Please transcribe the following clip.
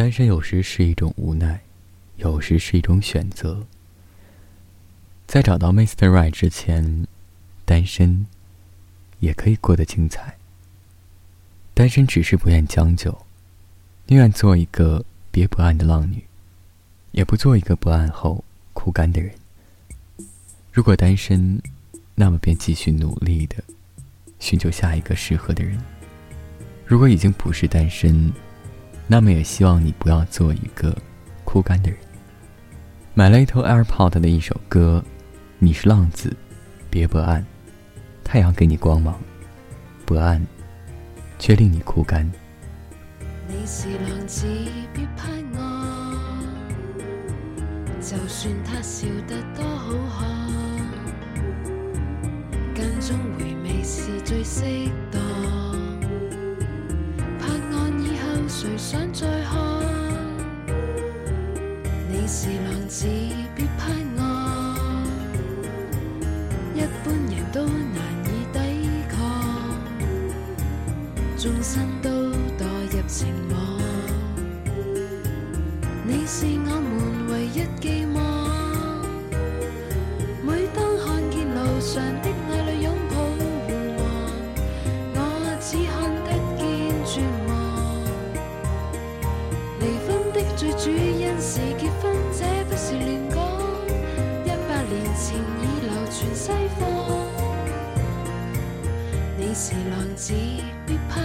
单身有时是一种无奈，有时是一种选择。在找到 Mr. Right 之前，单身也可以过得精彩。单身只是不愿将就，宁愿做一个别不安的浪女，也不做一个不安后枯干的人。如果单身，那么便继续努力的寻求下一个适合的人。如果已经不是单身，那么也希望你不要做一个枯干的人。买了一头 AirPod 的一首歌，你是浪子，别不安。太阳给你光芒，不安，却令你枯干。你是浪子，别拍我，就算他笑得多好看，间中回味是最适谁想再看？你是浪子，别拍我。一般人都难以抵抗，终身都堕入情网。你是我们唯一寄望。每当看见路上的最主因是结婚，这不是乱讲。一百年前已流传西方。你是浪子。别怕